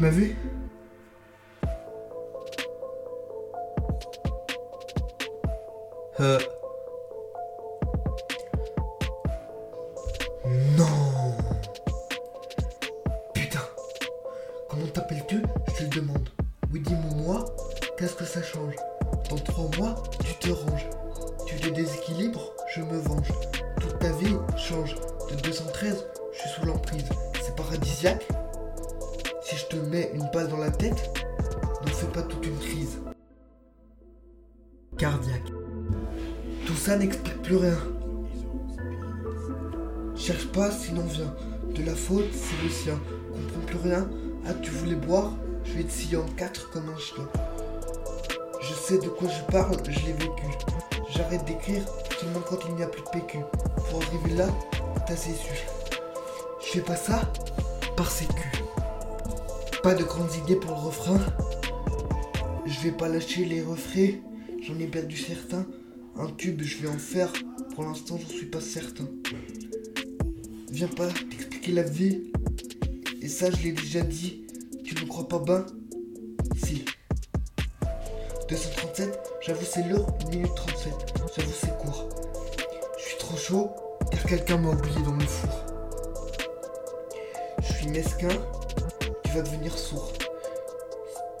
Tu m'as vu Euh. Non Putain Comment t'appelles-tu? Je te le demande. Oui, dis-moi, moi, qu'est-ce que ça change? Dans trois mois, tu te ranges. Tu te déséquilibres, je me venge. Toute ta vie change. De 213, je suis sous l'emprise. C'est paradisiaque? Si je te mets une balle dans la tête, n'en fais pas toute une crise. Cardiaque. Tout ça n'explique plus rien. Cherche pas, sinon viens. De la faute, c'est le sien. Comprends plus rien. Ah, tu voulais boire? Je vais te scier en quatre comme un chien. Je sais de quoi je parle, je l'ai vécu. J'arrête d'écrire seulement quand il n'y a plus de PQ. Pour arriver là, t'as su. Je fais pas ça par sécu. Pas de grandes idées pour le refrain. Je vais pas lâcher les refrains. J'en ai perdu certains. Un tube, je vais en faire. Pour l'instant, j'en suis pas certain. Viens pas t'expliquer la vie. Et ça, je l'ai déjà dit. Tu ne crois pas ben? Si. 237, j'avoue c'est l'heure, 1 minute 37. J'avoue c'est court. Je suis trop chaud car quelqu'un m'a oublié dans le four. Je suis mesquin, tu vas devenir sourd.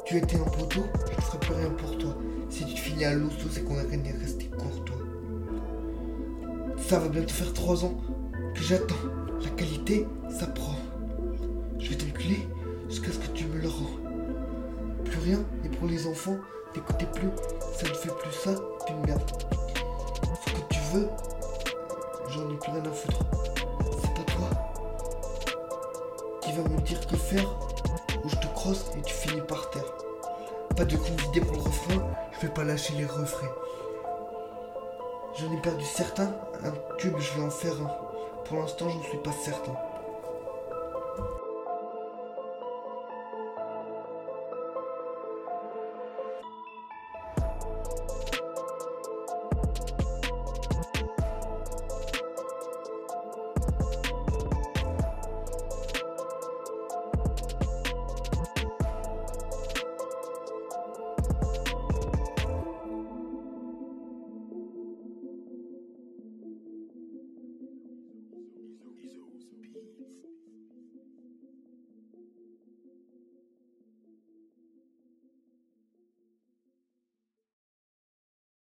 Tu étais un poteau, je ne ferai plus rien pour toi. Si tu finis à l'hosto, c'est qu'on a gagné rester courtois. Ça va bientôt faire 3 ans que j'attends. La qualité, ça prend. Je vais t'enculer jusqu'à ce que tu me le rends. Plus rien, et pour les enfants, n'écoutez plus, ça ne fait plus ça d'une merde. Ce que tu veux, j'en ai plus rien à foutre. C'est pas toi qui va me dire que faire, ou je te crosse et tu finis par terre. Pas de grande idée pour le refrain, je vais pas lâcher les refrains. J'en ai perdu certains, un tube je vais en faire un. Pour l'instant j'en suis pas certain.